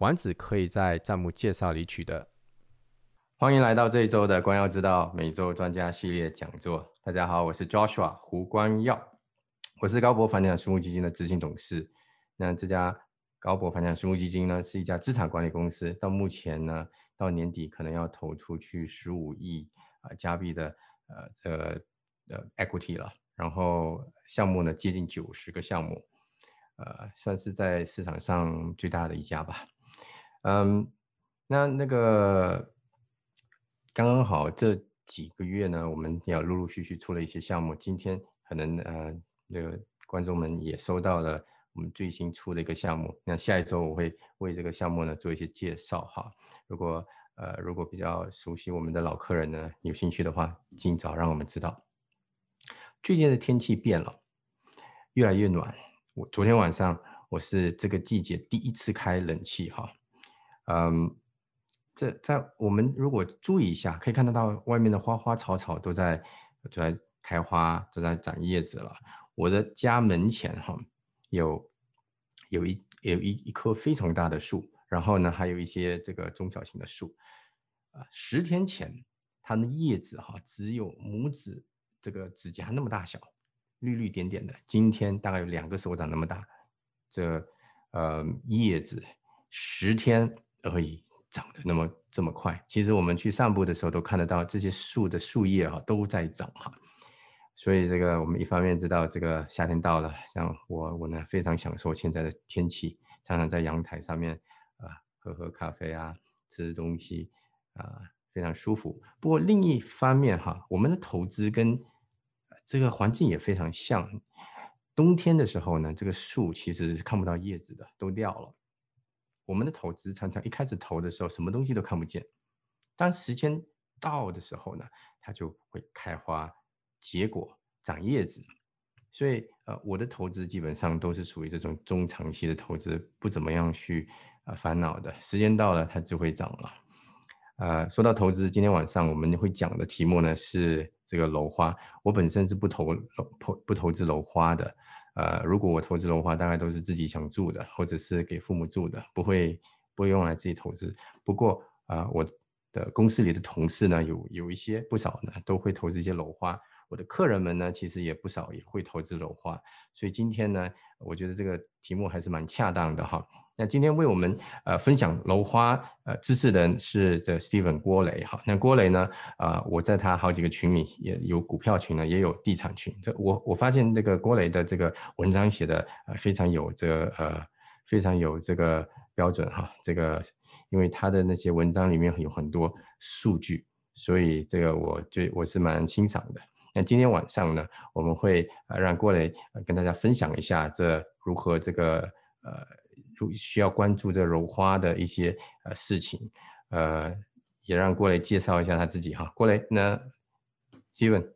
丸子可以在弹幕介绍里取得。欢迎来到这一周的光耀之道每周专家系列讲座。大家好，我是 Joshua 胡光耀，我是高博房地产私募基金的执行董事。那这家高博房地产私募基金呢，是一家资产管理公司。到目前呢，到年底可能要投出去十五亿啊加币的呃这呃 equity 了。然后项目呢，接近九十个项目，呃，算是在市场上最大的一家吧。嗯，那那个刚刚好这几个月呢，我们也陆陆续续出了一些项目。今天可能呃，那个观众们也收到了我们最新出的一个项目。那下一周我会为这个项目呢做一些介绍哈。如果呃如果比较熟悉我们的老客人呢，有兴趣的话，尽早让我们知道。最近的天气变了，越来越暖。我昨天晚上我是这个季节第一次开冷气哈。嗯，这在我们如果注意一下，可以看得到外面的花花草草都在都在开花，都在长叶子了。我的家门前哈有有一有一一棵非常大的树，然后呢还有一些这个中小型的树。啊，十天前它的叶子哈只有拇指这个指甲那么大小，绿绿点点的。今天大概有两个手掌那么大，这呃叶子十天。而已长得那么这么快，其实我们去散步的时候都看得到这些树的树叶哈都在长哈，所以这个我们一方面知道这个夏天到了，像我我呢非常享受现在的天气，常常在阳台上面啊喝喝咖啡啊吃吃东西啊非常舒服。不过另一方面哈，我们的投资跟这个环境也非常像，冬天的时候呢，这个树其实是看不到叶子的，都掉了。我们的投资常常一开始投的时候，什么东西都看不见。当时间到的时候呢，它就会开花、结果、长叶子。所以，呃，我的投资基本上都是属于这种中长期的投资，不怎么样去呃烦恼的。时间到了，它就会涨了。呃，说到投资，今天晚上我们会讲的题目呢是这个楼花。我本身是不投楼不投资楼花的。呃，如果我投资的话，大概都是自己想住的，或者是给父母住的，不会不会用来自己投资。不过啊，我的公司里的同事呢，有有一些不少呢，都会投资一些楼花。我的客人们呢，其实也不少，也会投资楼花。所以今天呢，我觉得这个题目还是蛮恰当的哈。那今天为我们呃分享楼花呃知识的人是这 Steven 郭磊哈。那郭磊呢，啊我在他好几个群里也有股票群呢，也有地产群。这我我发现这个郭磊的这个文章写的呃非常有这个呃非常有这个标准哈。这个因为他的那些文章里面有很多数据，所以这个我就我是蛮欣赏的。那今天晚上呢，我们会呃让郭磊跟大家分享一下这如何这个呃。需要关注这柔花的一些呃事情，呃，也让郭雷介绍一下他自己哈。郭雷，那 Steven，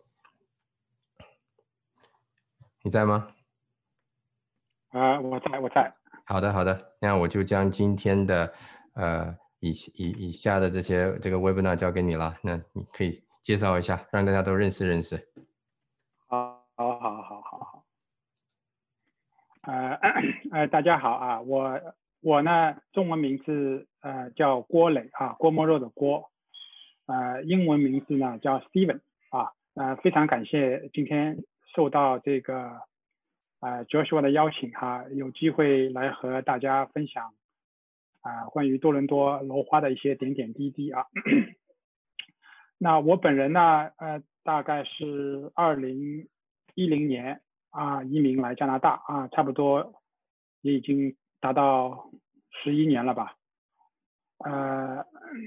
你在吗？啊，我在，我在。好的，好的，那我就将今天的呃以以以下的这些这个 Webinar 交给你了，那你可以介绍一下，让大家都认识认识。好，好，好，好，好，好。呃，呃，大家好啊，我我呢，中文名字呃叫郭磊啊，郭沫若的郭，呃，英文名字呢叫 Steven 啊，呃，非常感谢今天受到这个呃 Joshua 的邀请哈，有机会来和大家分享啊关于多伦多楼花的一些点点滴滴啊。那我本人呢，呃，大概是二零一零年。啊，移民来加拿大啊，差不多也已经达到十一年了吧。呃，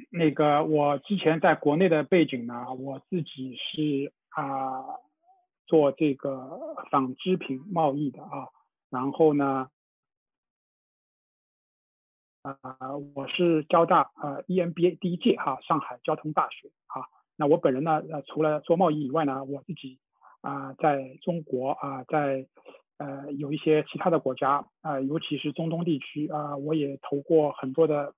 那个我之前在国内的背景呢，我自己是啊做这个纺织品贸易的啊，然后呢，啊，我是交大呃 EMBA 第一届哈，上海交通大学啊。那我本人呢，呃，除了做贸易以外呢，我自己啊，在中国啊，在呃有一些其他的国家啊，尤其是中东地区啊，我也投过很多的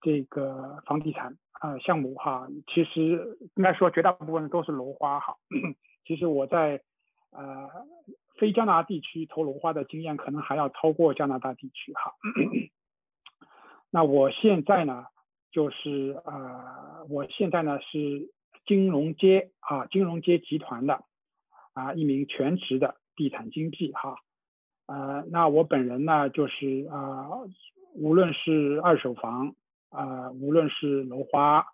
这个房地产啊项目哈。其实应该说绝大部分都是楼花哈。其实我在呃非加拿大地区投楼花的经验，可能还要超过加拿大地区哈。那我现在呢？就是啊，我现在呢是金融街啊，金融街集团的啊一名全职的地产经纪哈，呃，那我本人呢就是啊，无论是二手房啊，无论是楼花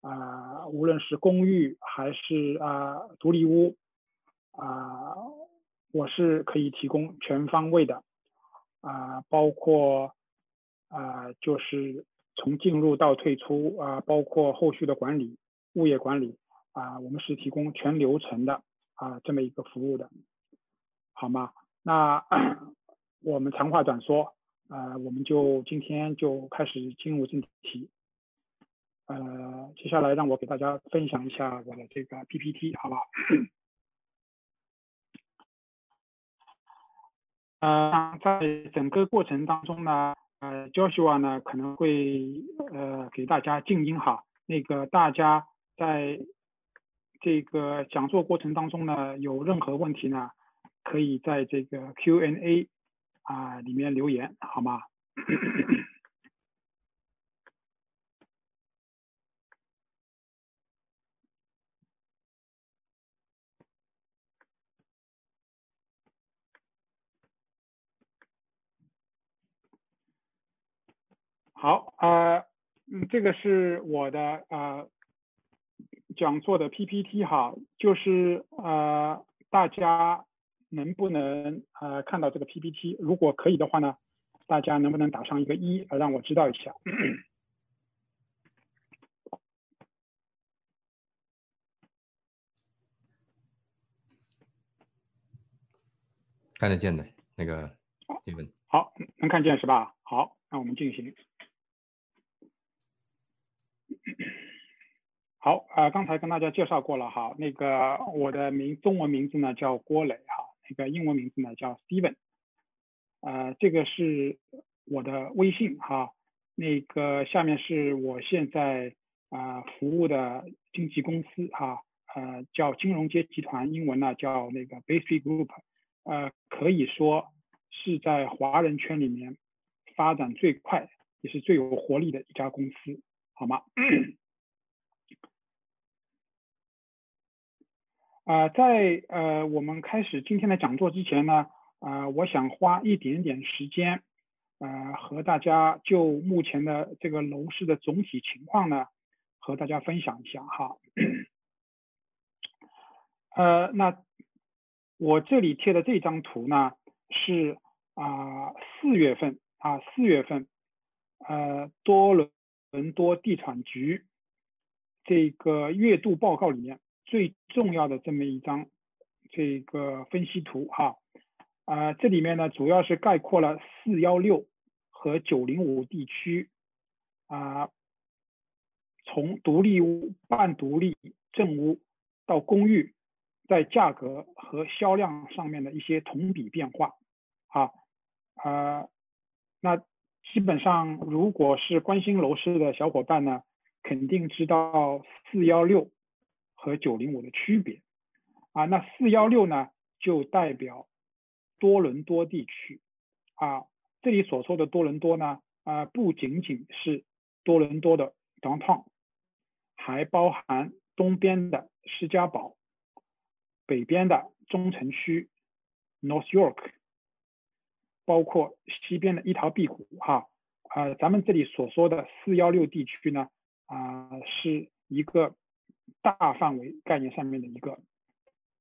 啊，无论是公寓还是啊独立屋啊，我是可以提供全方位的啊，包括啊就是。从进入到退出啊，包括后续的管理、物业管理啊，我们是提供全流程的啊这么一个服务的，好吗？那 我们长话短说，呃，我们就今天就开始进入正题，呃，接下来让我给大家分享一下我的这个 PPT，好吧？呃，在整个过程当中呢。呃，Joshua 呢可能会呃给大家静音哈，那个大家在这个讲座过程当中呢，有任何问题呢，可以在这个 Q&A 啊里面留言，好吗？好，呃，嗯，这个是我的呃讲座的 PPT 哈，就是呃大家能不能呃看到这个 PPT？如果可以的话呢，大家能不能打上一个一，让我知道一下？看得见的那个好，能看见是吧？好，那我们进行。好啊，刚才跟大家介绍过了哈，那个我的名中文名字呢叫郭磊哈，那个英文名字呢叫 Steven，呃，这个是我的微信哈，那个下面是我现在啊服务的经纪公司哈，呃叫金融街集团，英文呢叫那个 Base Group，呃可以说是在华人圈里面发展最快也是最有活力的一家公司。好吗？啊，在呃我们开始今天的讲座之前呢，啊，我想花一点点时间，呃，和大家就目前的这个楼市的总体情况呢，和大家分享一下哈。呃，那我这里贴的这张图呢，是啊四月份啊四月份，呃多。伦多地产局这个月度报告里面最重要的这么一张这个分析图哈啊，这里面呢主要是概括了四幺六和九零五地区啊，从独立屋、半独立、正屋到公寓，在价格和销量上面的一些同比变化啊啊那。基本上，如果是关心楼市的小伙伴呢，肯定知道四幺六和九零五的区别啊。那四幺六呢，就代表多伦多地区啊。这里所说的多伦多呢，啊，不仅仅是多伦多的 downtown，还包含东边的施加堡、北边的中城区 North York。包括西边的一条碧谷，哈，啊，咱们这里所说的四幺六地区呢，啊，是一个大范围概念上面的一个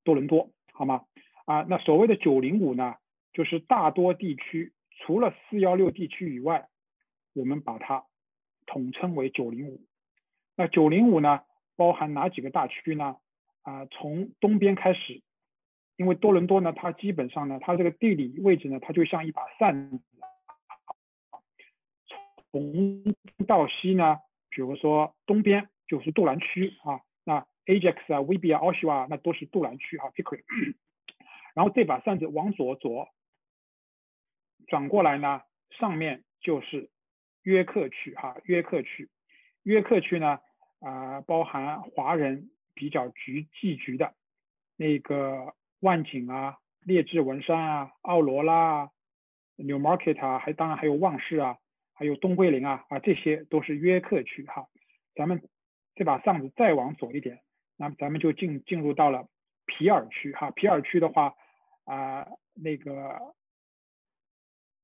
多伦多，好吗？啊，那所谓的九零五呢，就是大多地区除了四幺六地区以外，我们把它统称为九零五。那九零五呢，包含哪几个大区呢？啊，从东边开始。因为多伦多呢，它基本上呢，它这个地理位置呢，它就像一把扇子，从东到西呢，比如说东边就是杜兰区啊，Ajax 啊、，Vibia、Oshawa 那都是杜兰区哈 p i c k e r 然后这把扇子往左左转过来呢，上面就是约克区哈，约克区，约克区呢啊包含华人比较聚聚居的那个万景啊、列治文山啊、奥罗拉、Newmarket 啊，还当然还有旺市啊，还有东桂林啊啊，这些都是约克区哈。咱们这把扇子再往左一点，那么咱们就进进入到了皮尔区哈，皮尔区的话。啊，那个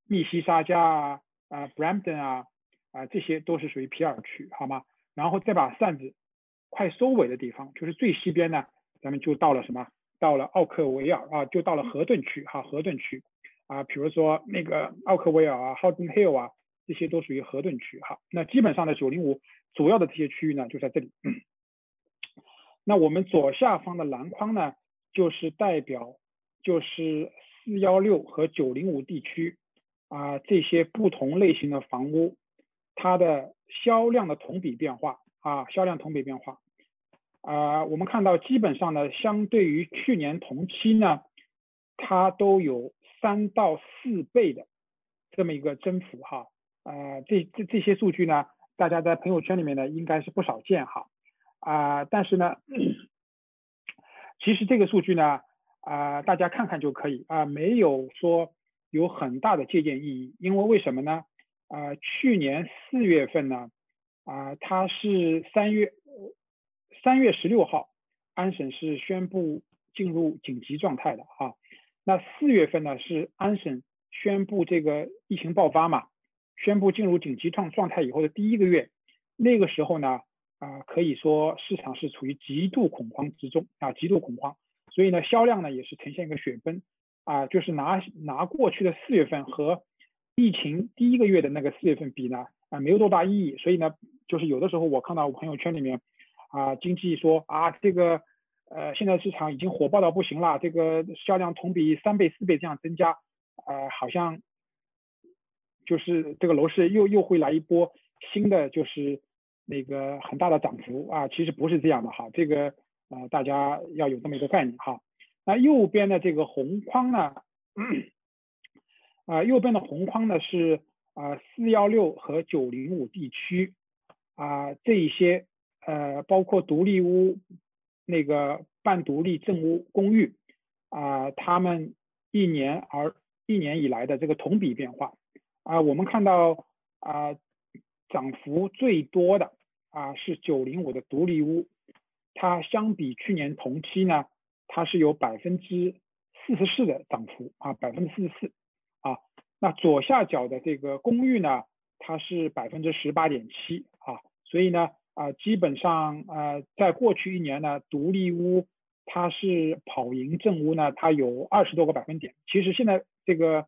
密西沙加啊，啊，Brampton 啊，啊，这些都是属于皮尔区，好吗？然后再把扇子快收尾的地方，就是最西边呢，咱们就到了什么？到了奥克维尔啊，就到了河顿区哈，河顿区啊，比如说那个奥克维尔啊 h o d d e n Hill 啊，这些都属于河顿区哈。那基本上的九零五主要的这些区域呢，就在这里。那我们左下方的篮筐呢，就是代表。就是四幺六和九零五地区啊，这些不同类型的房屋，它的销量的同比变化啊，销量同比变化。啊，我们看到基本上呢，相对于去年同期呢，它都有三到四倍的这么一个增幅哈，呃，这这这些数据呢，大家在朋友圈里面呢应该是不少见哈，啊，但是呢，其实这个数据呢。啊，大家看看就可以啊，没有说有很大的借鉴意义，因为为什么呢？啊，去年四月份呢，啊，它是三月三月十六号，安省是宣布进入紧急状态的啊。那四月份呢，是安省宣布这个疫情爆发嘛，宣布进入紧急状状态以后的第一个月，那个时候呢，啊，可以说市场是处于极度恐慌之中啊，极度恐慌。所以呢，销量呢也是呈现一个雪崩，啊，就是拿拿过去的四月份和疫情第一个月的那个四月份比呢，啊，没有多大意义。所以呢，就是有的时候我看到我朋友圈里面，啊，经济说啊，这个呃，现在市场已经火爆到不行了，这个销量同比三倍四倍这样增加，呃，好像就是这个楼市又又会来一波新的就是那个很大的涨幅啊，其实不是这样的哈，这个。啊，大家要有这么一个概念哈。那右边的这个红框呢，啊，右边的红框呢是啊四幺六和九零五地区啊这一些呃包括独立屋、那个半独立正屋公寓啊，他们一年而一年以来的这个同比变化啊，我们看到啊涨幅最多的啊是九零五的独立屋。它相比去年同期呢，它是有百分之四十四的涨幅啊，百分之四十四啊。那左下角的这个公寓呢，它是百分之十八点七啊。所以呢，啊，基本上呃，在过去一年呢，独立屋它是跑赢正屋呢，它有二十多个百分点。其实现在这个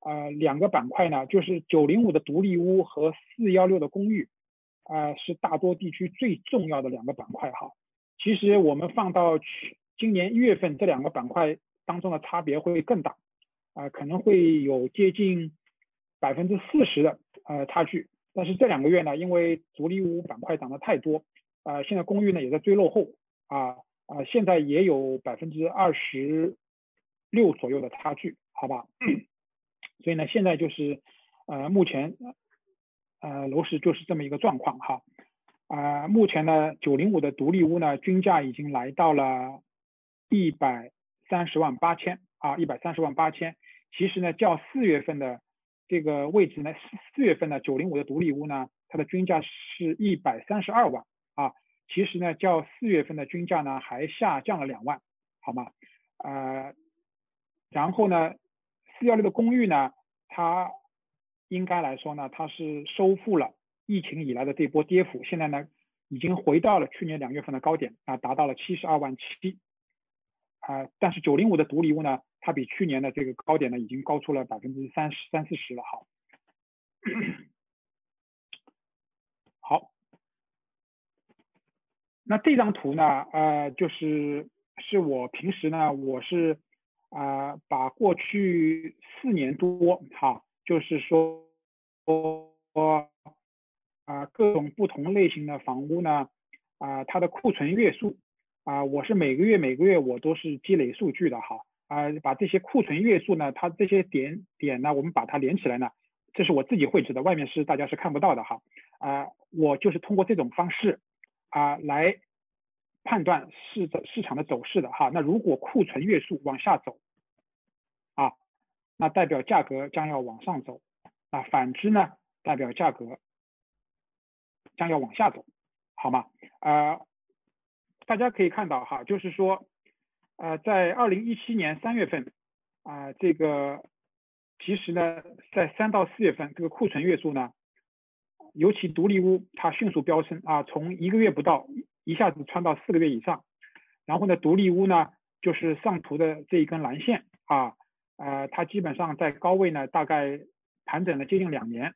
呃两个板块呢，就是九零五的独立屋和四幺六的公寓，啊，是大多地区最重要的两个板块哈。其实我们放到去今年一月份这两个板块当中的差别会更大，啊，可能会有接近百分之四十的呃差距。但是这两个月呢，因为独立屋板块涨得太多，啊，现在公寓呢也在追落后，啊啊，现在也有百分之二十六左右的差距，好吧？所以呢，现在就是呃目前呃楼市就是这么一个状况哈。啊，目前呢，九零五的独立屋呢，均价已经来到了一百三十万八千啊，一百三十万八千。其实呢，较四月份的这个位置呢，四四月份的九零五的独立屋呢，它的均价是一百三十二万啊。其实呢，较四月份的均价呢，还下降了两万，好吗？呃，然后呢，四幺六的公寓呢，它应该来说呢，它是收复了。疫情以来的这波跌幅，现在呢已经回到了去年两月份的高点啊，达到了七十二万七啊。但是九零五的独立屋呢，它比去年的这个高点呢，已经高出了百分之三十三四十了。好，好，那这张图呢，呃，就是是我平时呢，我是啊，把过去四年多哈，就是说。我啊各种不同类型的房屋呢，啊，它的库存月数，啊，我是每个月每个月我都是积累数据的哈，啊，把这些库存月数呢，它这些点点呢，我们把它连起来呢，这是我自己绘制的，外面是大家是看不到的哈，啊，我就是通过这种方式啊来判断市的市场的走势的哈，那如果库存月数往下走，啊，那代表价格将要往上走，啊，反之呢，代表价格。将要往下走，好吗？呃，大家可以看到哈，就是说，呃，在二零一七年三月份，啊，这个其实呢，在三到四月份，这个库存月数呢，尤其独立屋它迅速飙升啊，从一个月不到一下子窜到四个月以上，然后呢，独立屋呢，就是上图的这一根蓝线啊，呃，它基本上在高位呢，大概盘整了接近两年，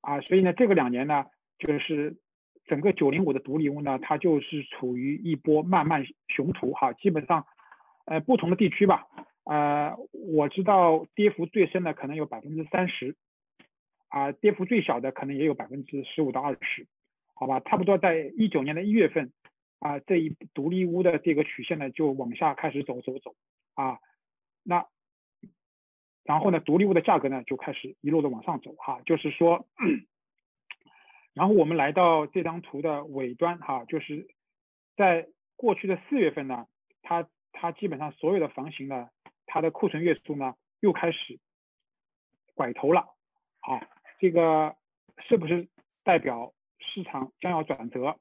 啊，所以呢，这个两年呢。就是整个九零五的独立屋呢，它就是处于一波慢慢熊图哈，基本上，呃，不同的地区吧，呃，我知道跌幅最深的可能有百分之三十，啊，跌幅最小的可能也有百分之十五到二十，好吧，差不多在一九年的一月份，啊，这一独立屋的这个曲线呢就往下开始走走走，啊，那，然后呢，独立屋的价格呢就开始一路的往上走哈，就是说。然后我们来到这张图的尾端，哈，就是在过去的四月份呢，它它基本上所有的房型呢，它的库存月数呢又开始拐头了，好，这个是不是代表市场将要转折？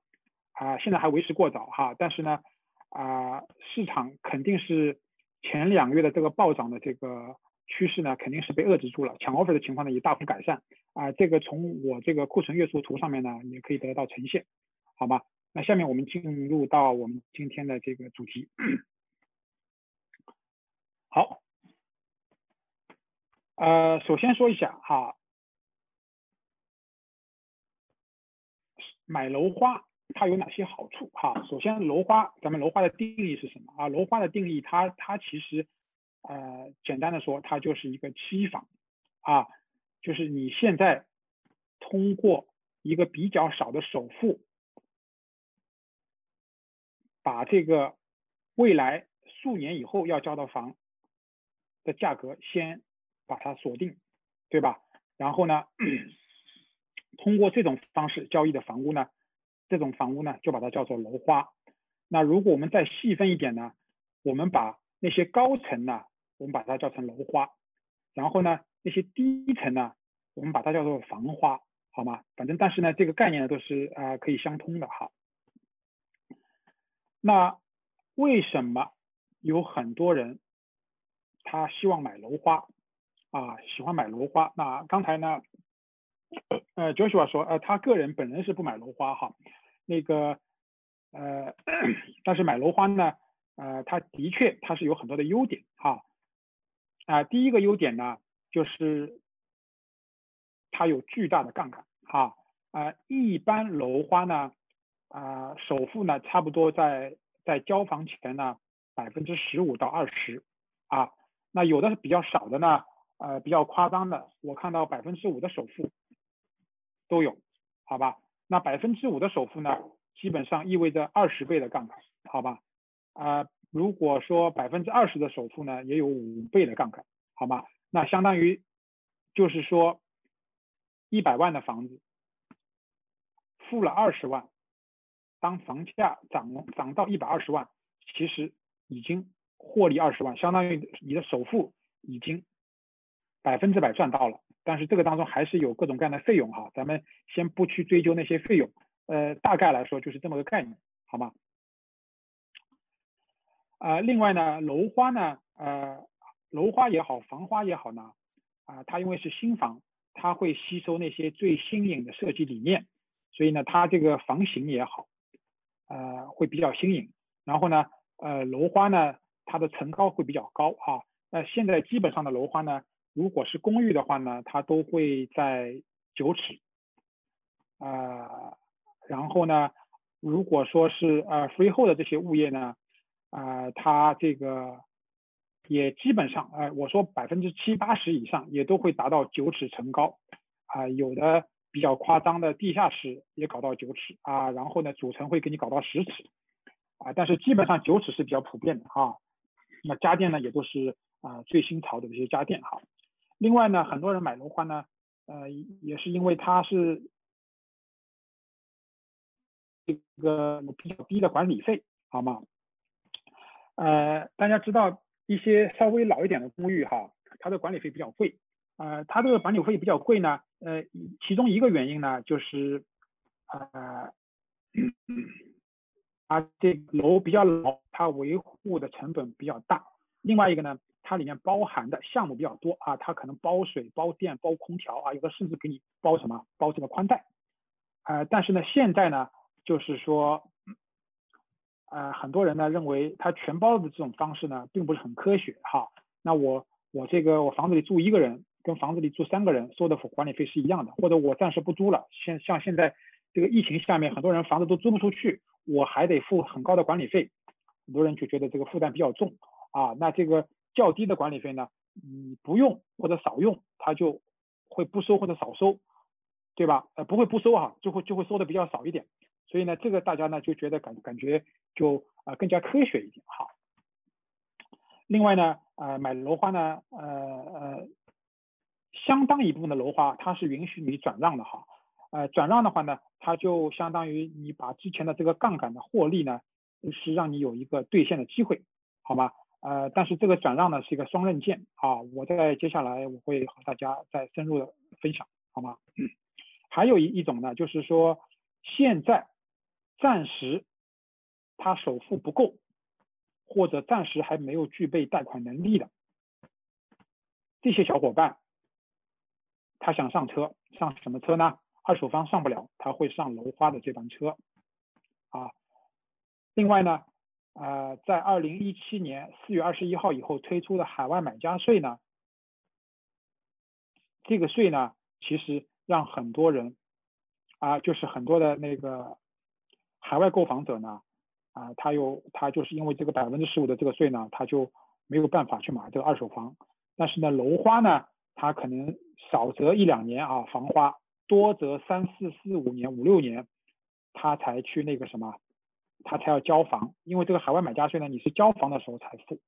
啊，现在还为时过早哈，但是呢，啊，市场肯定是前两个月的这个暴涨的这个。趋势呢肯定是被遏制住了，抢 offer 的情况呢也大幅改善啊，这个从我这个库存月数图上面呢也可以得到呈现，好吧？那下面我们进入到我们今天的这个主题。好，呃，首先说一下哈，买楼花它有哪些好处哈？首先楼花，咱们楼花的定义是什么啊？楼花的定义，它它其实。呃，简单的说，它就是一个期房，啊，就是你现在通过一个比较少的首付，把这个未来数年以后要交的房的价格先把它锁定，对吧？然后呢，通过这种方式交易的房屋呢，这种房屋呢就把它叫做楼花。那如果我们再细分一点呢，我们把那些高层呢。我们把它叫成楼花，然后呢，那些低层呢，我们把它叫做房花，好吗？反正但是呢，这个概念都是啊可以相通的哈。那为什么有很多人他希望买楼花啊，喜欢买楼花？那刚才呢，呃，Joshua 说，呃，他个人本人是不买楼花哈，那个呃，但是买楼花呢，呃，它的确它是有很多的优点哈。啊，第一个优点呢，就是它有巨大的杠杆，哈，啊，一般楼花呢，啊，首付呢，差不多在在交房前呢，百分之十五到二十，啊，那有的是比较少的呢，呃，比较夸张的，我看到百分之五的首付都有，好吧，那百分之五的首付呢，基本上意味着二十倍的杠杆，好吧，啊。如果说百分之二十的首付呢，也有五倍的杠杆，好吗？那相当于就是说一百万的房子付了二十万，当房价涨涨到一百二十万，其实已经获利二十万，相当于你的首付已经百分之百赚到了。但是这个当中还是有各种各样的费用哈，咱们先不去追究那些费用，呃，大概来说就是这么个概念，好吗？呃，另外呢，楼花呢，呃，楼花也好，房花也好呢，啊，它因为是新房，它会吸收那些最新颖的设计理念，所以呢，它这个房型也好，呃，会比较新颖。然后呢，呃，楼花呢，它的层高会比较高啊。那现在基本上的楼花呢，如果是公寓的话呢，它都会在九尺，啊，然后呢，如果说是呃 free 后的这些物业呢。啊，它这个也基本上，呃，我说百分之七八十以上也都会达到九尺层高，啊，有的比较夸张的地下室也搞到九尺啊，然后呢主层会给你搞到十尺啊，但是基本上九尺是比较普遍的哈。那家电呢也都是啊最新潮的这些家电哈。另外呢，很多人买楼花呢，呃也是因为它是这个比较低的管理费，好吗？呃，大家知道一些稍微老一点的公寓哈，它的管理费比较贵。呃，它这个管理费比较贵呢，呃，其中一个原因呢就是，呃，啊，这楼比较老，它维护的成本比较大。另外一个呢，它里面包含的项目比较多啊，它可能包水、包电、包空调啊，有的甚至给你包什么，包这个宽带。呃，但是呢，现在呢，就是说。呃，很多人呢认为它全包的这种方式呢，并不是很科学哈。那我我这个我房子里住一个人，跟房子里住三个人收的管理费是一样的，或者我暂时不租了，现像现在这个疫情下面，很多人房子都租不出去，我还得付很高的管理费，很多人就觉得这个负担比较重啊。那这个较低的管理费呢，你不用或者少用，它就会不收或者少收，对吧？呃，不会不收哈，就会就会收的比较少一点。所以呢，这个大家呢就觉得感感觉就啊更加科学一点哈。另外呢，呃买楼花呢，呃呃，相当一部分的楼花它是允许你转让的哈。呃转让的话呢，它就相当于你把之前的这个杠杆的获利呢，是让你有一个兑现的机会，好吗？呃，但是这个转让呢是一个双刃剑啊。我在接下来我会和大家再深入的分享，好吗？还有一一种呢，就是说现在。暂时他首付不够，或者暂时还没有具备贷款能力的这些小伙伴，他想上车，上什么车呢？二手房上不了，他会上楼花的这班车啊。另外呢，呃，在二零一七年四月二十一号以后推出的海外买家税呢，这个税呢，其实让很多人啊，就是很多的那个。海外购房者呢，啊，他又他就是因为这个百分之十五的这个税呢，他就没有办法去买这个二手房。但是呢，楼花呢，他可能少则一两年啊，房花多则三四四五年五六年，他才去那个什么，他才要交房。因为这个海外买家税呢，你是交房的时候才付，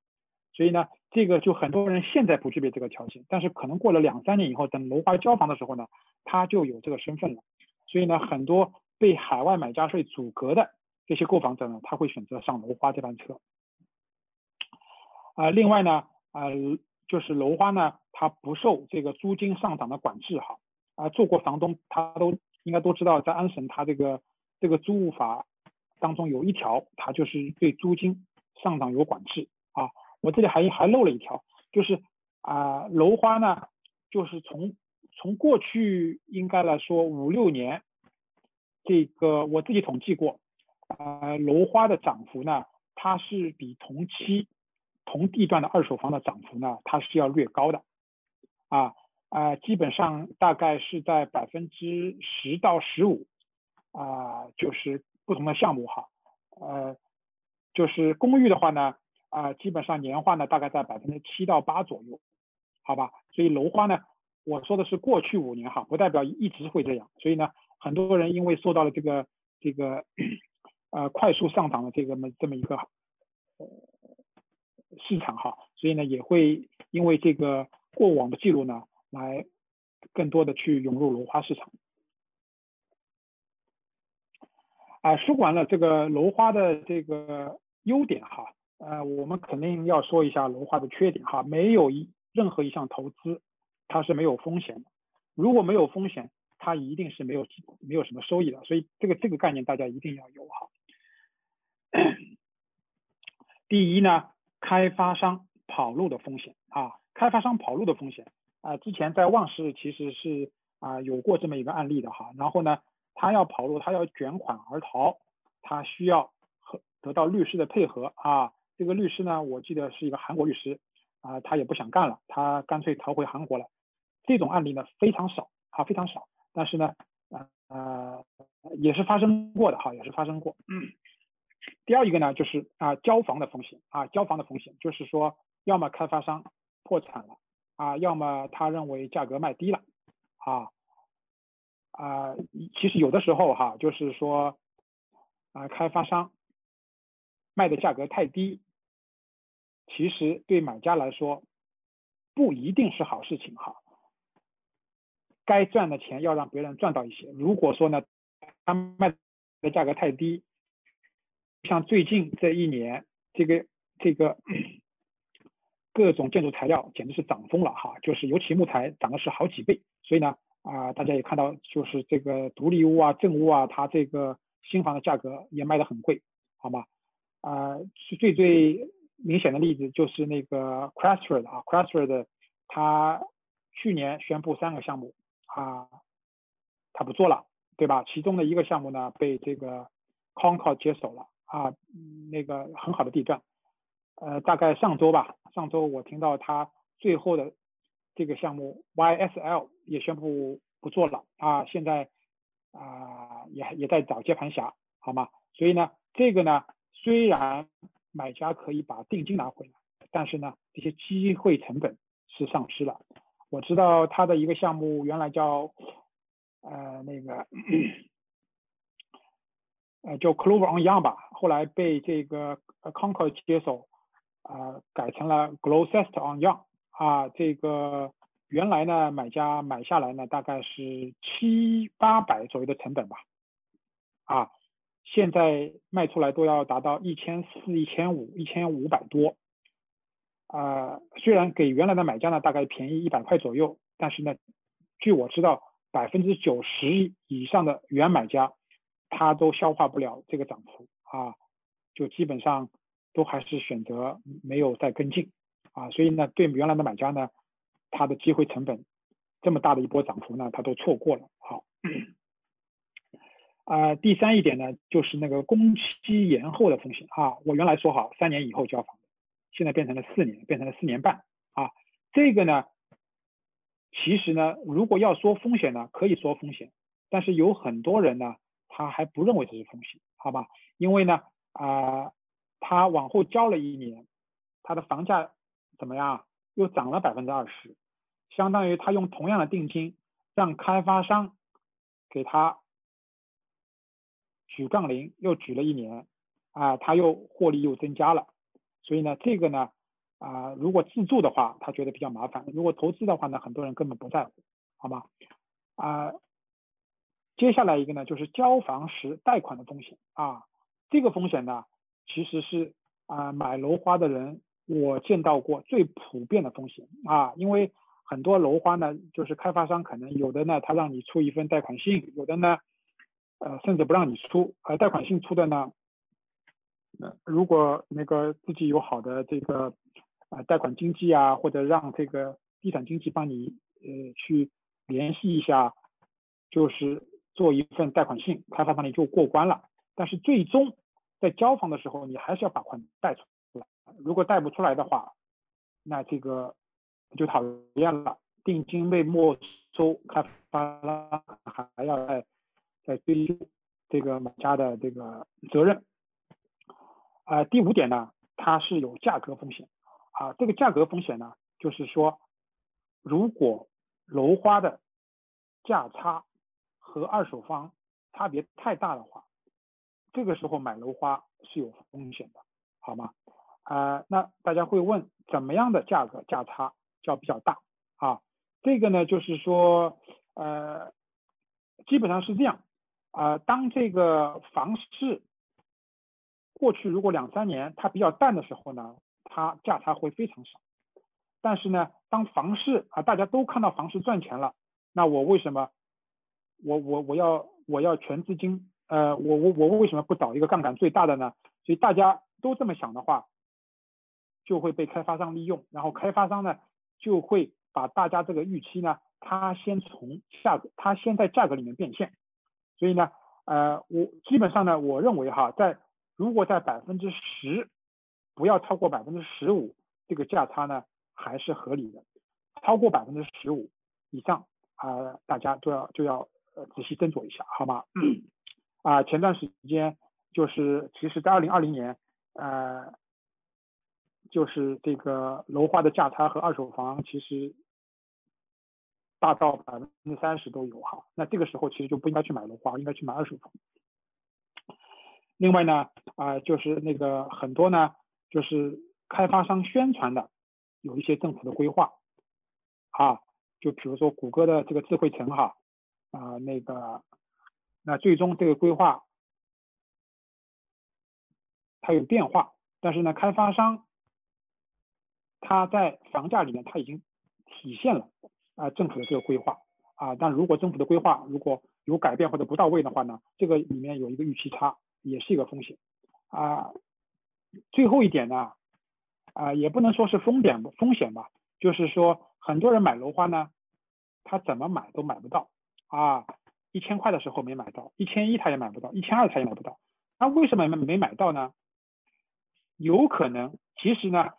所以呢，这个就很多人现在不具备这个条件，但是可能过了两三年以后，等楼花交房的时候呢，他就有这个身份了。所以呢，很多。被海外买家税阻隔的这些购房者呢，他会选择上楼花这班车。啊，另外呢，啊，就是楼花呢，它不受这个租金上涨的管制哈。啊，做过房东，他都应该都知道，在安省它这个这个租务法当中有一条，它就是对租金上涨有管制啊。我这里还还漏了一条，就是啊，楼花呢，就是从从过去应该来说五六年。这个我自己统计过，呃，楼花的涨幅呢，它是比同期同地段的二手房的涨幅呢，它是要略高的，啊啊，基本上大概是在百分之十到十五，啊，就是不同的项目哈，呃，就是公寓的话呢，啊，基本上年化呢大概在百分之七到八左右，好吧，所以楼花呢，我说的是过去五年哈，不代表一直会这样，所以呢。很多人因为受到了这个这个呃快速上涨的这个么这么一个呃市场哈，所以呢也会因为这个过往的记录呢，来更多的去涌入楼花市场。啊，说完了这个楼花的这个优点哈，呃，我们肯定要说一下楼花的缺点哈。没有一任何一项投资它是没有风险的，如果没有风险。它一定是没有没有什么收益的，所以这个这个概念大家一定要有哈。第一呢，开发商跑路的风险啊，开发商跑路的风险啊，之前在旺市其实是啊有过这么一个案例的哈。然后呢，他要跑路，他要卷款而逃，他需要和得到律师的配合啊。这个律师呢，我记得是一个韩国律师啊，他也不想干了，他干脆逃回韩国了。这种案例呢非常少啊，非常少。但是呢，呃，也是发生过的哈，也是发生过。第二一个呢，就是啊，交房的风险啊，交房的风险就是说，要么开发商破产了啊，要么他认为价格卖低了啊啊，其实有的时候哈，就是说啊，开发商卖的价格太低，其实对买家来说不一定是好事情哈。该赚的钱要让别人赚到一些。如果说呢，他卖的价格太低，像最近这一年，这个这个各种建筑材料简直是涨疯了哈，就是尤其木材涨的是好几倍。所以呢，啊，大家也看到，就是这个独立屋啊、正屋啊，它这个新房的价格也卖的很贵，好吗？啊，是最最明显的例子就是那个 Crestwood 啊，Crestwood 它去年宣布三个项目啊，它不做了，对吧？其中的一个项目呢被这个 Concord 接手了啊，那个很好的地段，呃，大概上周吧，上周我听到它最后的这个项目 YSL 也宣布不做了啊，现在啊也也在找接盘侠，好吗？所以呢，这个呢。虽然买家可以把定金拿回来，但是呢，这些机会成本是丧失了。我知道他的一个项目原来叫呃那个呃叫 Clover on Young 吧，后来被这个 Concord 接手，啊改成了 Glocester on Young 啊，这个原来呢买家买下来呢大概是七八百左右的成本吧，啊。现在卖出来都要达到一千四、一千五、一千五百多，啊，虽然给原来的买家呢大概便宜一百块左右，但是呢，据我知道，百分之九十以上的原买家他都消化不了这个涨幅啊，就基本上都还是选择没有再跟进啊，所以呢，对原来的买家呢，他的机会成本这么大的一波涨幅呢，他都错过了。好。啊，第三一点呢，就是那个工期延后的风险啊。我原来说好三年以后交房，现在变成了四年，变成了四年半啊。这个呢，其实呢，如果要说风险呢，可以说风险，但是有很多人呢，他还不认为这是风险，好吧？因为呢，啊，他往后交了一年，他的房价怎么样？又涨了百分之二十，相当于他用同样的定金让开发商给他。举杠铃又举了一年，啊，他又获利又增加了，所以呢，这个呢，啊，如果自住的话，他觉得比较麻烦；如果投资的话呢，很多人根本不在乎，好吗？啊，接下来一个呢，就是交房时贷款的风险啊，这个风险呢，其实是啊，买楼花的人我见到过最普遍的风险啊，因为很多楼花呢，就是开发商可能有的呢，他让你出一份贷款信，有的呢。呃，甚至不让你出，而贷款信出的呢，呃，如果那个自己有好的这个呃贷款经济啊，或者让这个地产经济帮你呃去联系一下，就是做一份贷款信，开发商你就过关了。但是最终在交房的时候，你还是要把款贷出。如果贷不出来的话，那这个就讨厌了，定金被没收，开发商还要再。再追究这个买家的这个责任，啊，第五点呢，它是有价格风险，啊，这个价格风险呢，就是说，如果楼花的价差和二手房差别太大的话，这个时候买楼花是有风险的，好吗？啊，那大家会问，怎么样的价格价差叫比较大？啊，这个呢，就是说，呃，基本上是这样。啊，当这个房市过去如果两三年它比较淡的时候呢，它价差会非常少。但是呢，当房市啊大家都看到房市赚钱了，那我为什么我我我要我要全资金？呃，我我我为什么不找一个杠杆最大的呢？所以大家都这么想的话，就会被开发商利用，然后开发商呢就会把大家这个预期呢，他先从价格，他先在价格里面变现。所以呢，呃，我基本上呢，我认为哈，在如果在百分之十，不要超过百分之十五，这个价差呢还是合理的。超过百分之十五以上啊，大家都要就要呃仔细斟酌一下，好吗？啊，前段时间就是其实在二零二零年，呃，就是这个楼花的价差和二手房其实大到百分之三十都有哈。那这个时候其实就不应该去买楼花，应该去买二手房。另外呢，啊，就是那个很多呢，就是开发商宣传的有一些政府的规划，啊，就比如说谷歌的这个智慧城哈，啊，那个，那最终这个规划它有变化，但是呢，开发商他在房价里面他已经体现了啊政府的这个规划啊，但如果政府的规划如果有改变或者不到位的话呢，这个里面有一个预期差。也是一个风险啊。最后一点呢，啊，也不能说是风险风险吧，就是说很多人买楼花呢，他怎么买都买不到啊。一千块的时候没买到，一千一他也买不到，一千二他也买不到。那为什么没没买到呢？有可能其实呢，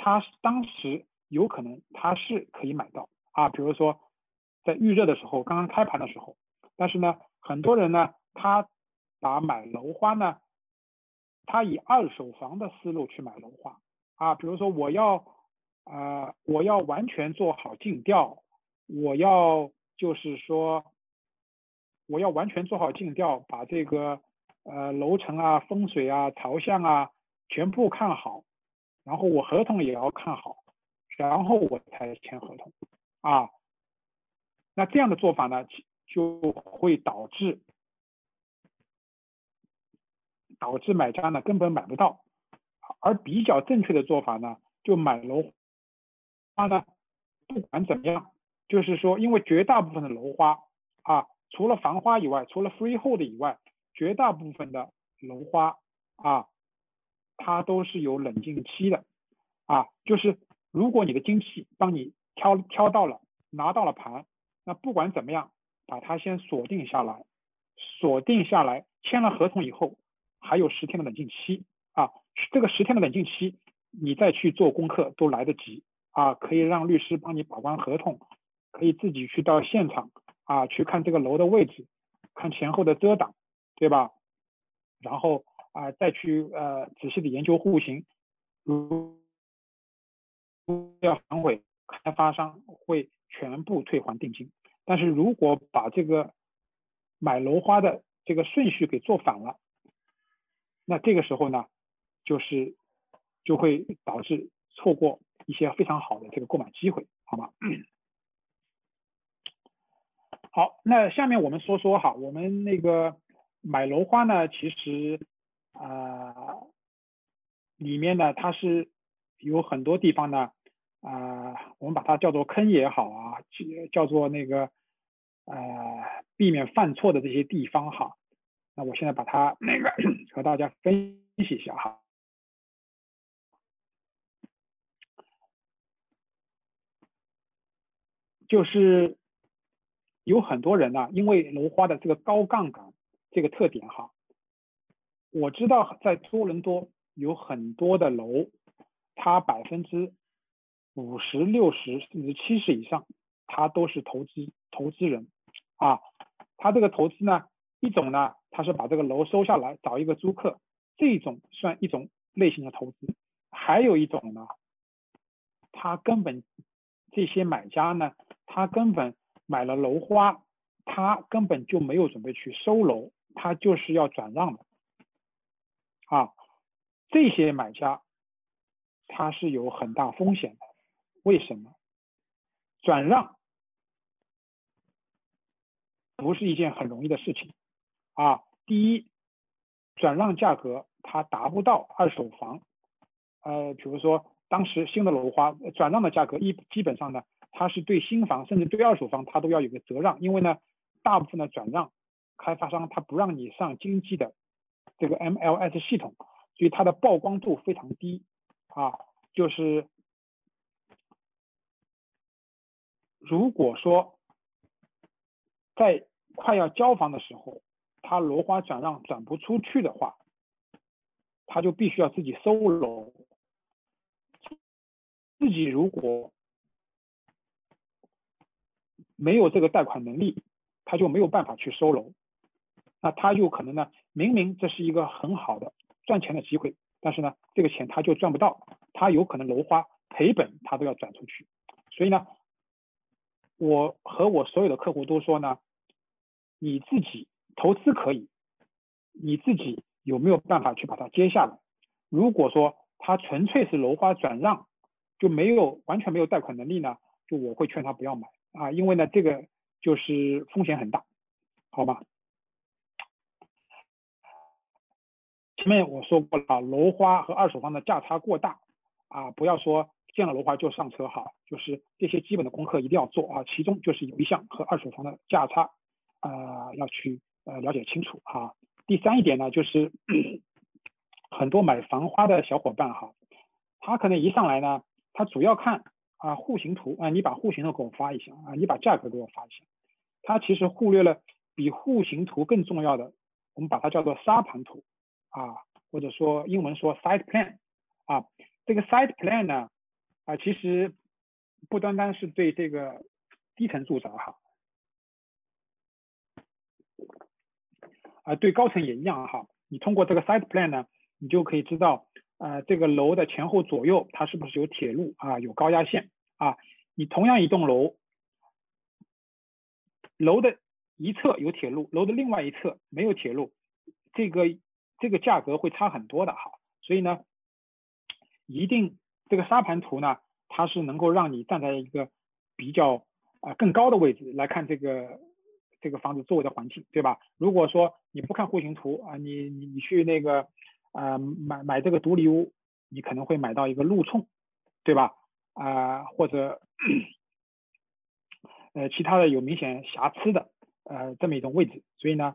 他当时有可能他是可以买到。啊，比如说在预热的时候，刚刚开盘的时候，但是呢，很多人呢，他把买楼花呢，他以二手房的思路去买楼花。啊，比如说我要啊，我要完全做好尽调，我要就是说，我要完全做好尽调，把这个呃楼层啊、风水啊、朝向啊全部看好，然后我合同也要看好，然后我才签合同啊。那这样的做法呢，就会导致。导致买家呢根本买不到，而比较正确的做法呢，就买楼花呢，不管怎么样，就是说，因为绝大部分的楼花啊，除了房花以外，除了 freehold 以外，绝大部分的楼花啊，它都是有冷静期的啊，就是如果你的经纪帮你挑挑到了，拿到了盘，那不管怎么样，把它先锁定下来，锁定下来，签了合同以后。还有十天的冷静期啊，这个十天的冷静期，你再去做功课都来得及啊，可以让律师帮你把关合同，可以自己去到现场啊去看这个楼的位置，看前后的遮挡，对吧？然后啊再去呃仔细的研究户型，如要反悔，开发商会全部退还定金。但是如果把这个买楼花的这个顺序给做反了。那这个时候呢，就是就会导致错过一些非常好的这个购买机会，好吗？好，那下面我们说说哈，我们那个买楼花呢，其实啊里面呢它是有很多地方呢啊，我们把它叫做坑也好啊，叫做那个呃避免犯错的这些地方哈。那我现在把它那个和大家分析一下哈，就是有很多人呢，因为楼花的这个高杠杆这个特点哈，我知道在多伦多有很多的楼，它百分之五十六十甚至七十以上，它都是投资投资人啊，他这个投资呢，一种呢。他是把这个楼收下来，找一个租客，这种算一种类型的投资。还有一种呢，他根本这些买家呢，他根本买了楼花，他根本就没有准备去收楼，他就是要转让的。啊，这些买家他是有很大风险的。为什么？转让不是一件很容易的事情。啊，第一，转让价格它达不到二手房，呃，比如说当时新的楼花转让的价格一基本上呢，它是对新房甚至对二手房它都要有个折让，因为呢，大部分的转让开发商他不让你上经济的这个 MLS 系统，所以它的曝光度非常低啊，就是如果说在快要交房的时候。他楼花转让转不出去的话，他就必须要自己收楼。自己如果没有这个贷款能力，他就没有办法去收楼。那他就可能呢，明明这是一个很好的赚钱的机会，但是呢，这个钱他就赚不到，他有可能楼花赔本他都要转出去。所以呢，我和我所有的客户都说呢，你自己投资可以，你自己有没有办法去把它接下来？如果说他纯粹是楼花转让，就没有完全没有贷款能力呢，就我会劝他不要买啊，因为呢这个就是风险很大，好吧？前面我说过了，楼花和二手房的价差过大啊，不要说见了楼花就上车哈，就是这些基本的功课一定要做啊。其中就是有一项和二手房的价差啊要去呃了解清楚哈。第三一点呢，就是 很多买房花的小伙伴哈，他可能一上来呢，他主要看啊户型图啊，你把户型图给我发一下啊，你把价格给我发一下，他其实忽略了比户型图更重要的，我们把它叫做沙盘图。啊，或者说英文说 site plan，啊，这个 site plan 呢，啊，其实不单单是对这个低层住宅哈，啊，对高层也一样哈。你通过这个 site plan 呢，你就可以知道，呃，这个楼的前后左右它是不是有铁路啊，有高压线啊。你同样一栋楼，楼的一侧有铁路，楼的另外一侧没有铁路，这个。这个价格会差很多的哈，所以呢，一定这个沙盘图呢，它是能够让你站在一个比较啊更高的位置来看这个这个房子周围的环境，对吧？如果说你不看户型图啊，你你你去那个啊买买这个独立屋，你可能会买到一个路冲，对吧？啊或者呃其他的有明显瑕疵的呃这么一种位置，所以呢。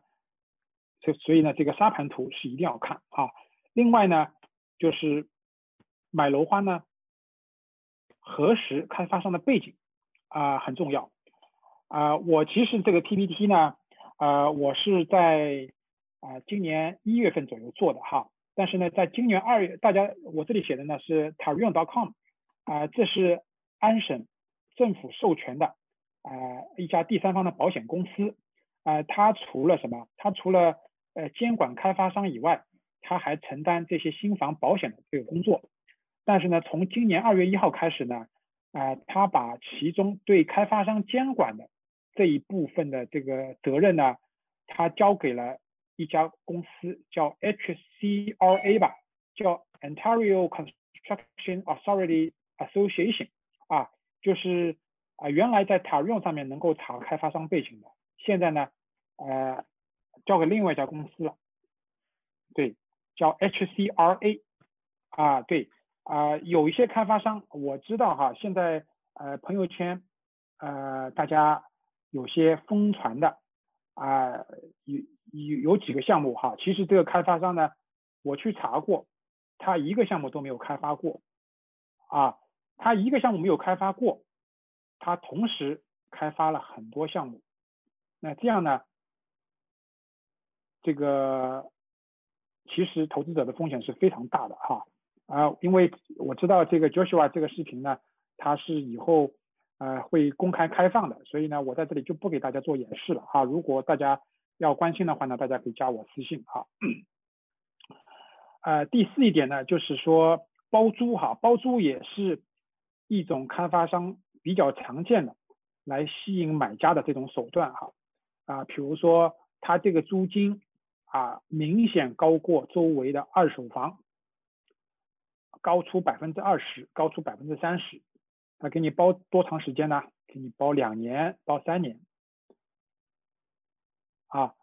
所所以呢，这个沙盘图是一定要看啊。另外呢，就是买楼花呢，核实开发商的背景啊很重要啊。我其实这个 PPT 呢，呃，我是在啊今年一月份左右做的哈。但是呢，在今年二月，大家我这里写的呢是 Tarion.com 啊，这是安省政府授权的啊一家第三方的保险公司啊。它除了什么？它除了呃，监管开发商以外，他还承担这些新房保险的这个工作。但是呢，从今年二月一号开始呢，啊，他把其中对开发商监管的这一部分的这个责任呢，他交给了一家公司，叫 HCRA 吧，叫 Ontario Construction Authority Association，啊，就是啊，原来在塔用上面能够查开发商背景的，现在呢，呃。交给另外一家公司了，对，叫 HCRA，啊，对，啊，有一些开发商我知道哈，现在呃朋友圈呃大家有些疯传的啊，有有有几个项目哈，其实这个开发商呢，我去查过，他一个项目都没有开发过，啊，他一个项目没有开发过，他同时开发了很多项目，那这样呢？这个其实投资者的风险是非常大的哈啊，因为我知道这个 Joshua 这个视频呢，它是以后呃会公开开放的，所以呢，我在这里就不给大家做演示了哈。如果大家要关心的话呢，大家可以加我私信哈。呃，第四一点呢，就是说包租哈，包租也是一种开发商比较常见的来吸引买家的这种手段哈啊，比如说他这个租金。啊，明显高过周围的二手房，高出百分之二十，高出百分之三十。他给你包多长时间呢？给你包两年，包三年。啊，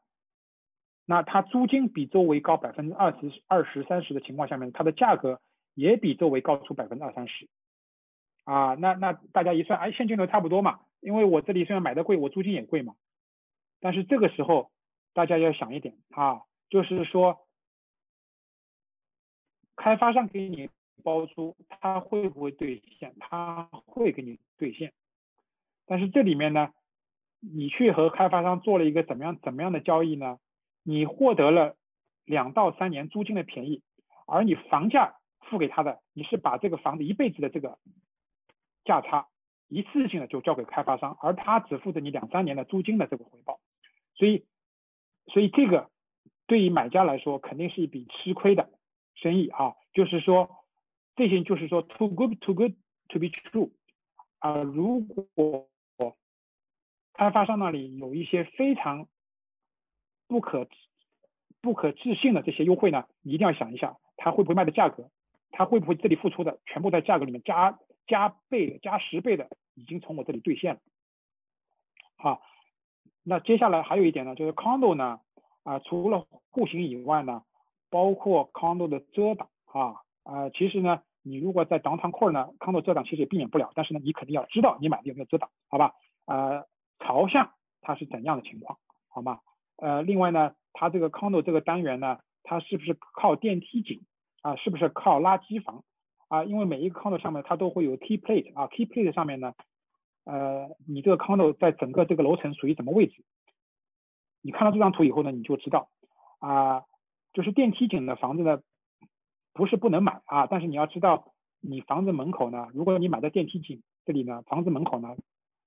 那他租金比周围高百分之二十二十三十的情况下面，它的价格也比周围高出百分之二三十。啊，那那大家一算，哎，现金流差不多嘛，因为我这里虽然买的贵，我租金也贵嘛。但是这个时候。大家要想一点啊，就是说，开发商给你包租，他会不会兑现？他会给你兑现。但是这里面呢，你去和开发商做了一个怎么样怎么样的交易呢？你获得了两到三年租金的便宜，而你房价付给他的，你是把这个房子一辈子的这个价差一次性的就交给开发商，而他只负责你两三年的租金的这个回报，所以。所以这个对于买家来说肯定是一笔吃亏的生意啊，就是说这些就是说 too good too good to be true 啊，如果开发商那里有一些非常不可不可置信的这些优惠呢，你一定要想一下，他会不会卖的价格，他会不会这里付出的全部在价格里面加加倍的、加十倍的，已经从我这里兑现了。好，那接下来还有一点呢，就是 condo 呢，啊，除了户型以外呢，包括 condo 的遮挡啊，啊，其实呢，你如果在 downtown core 呢，condo 遮挡其实也避免不了，但是呢，你肯定要知道你买的有没有遮挡，好吧？呃，朝向它是怎样的情况，好吗？呃，另外呢，它这个 condo 这个单元呢，它是不是靠电梯井啊？是不是靠垃圾房啊？因为每一个 condo 上面它都会有 key plate 啊，key plate 上面呢。呃，你这个 condo 在整个这个楼层属于什么位置？你看到这张图以后呢，你就知道啊，就是电梯井的房子呢，不是不能买啊，但是你要知道，你房子门口呢，如果你买在电梯井这里呢，房子门口呢，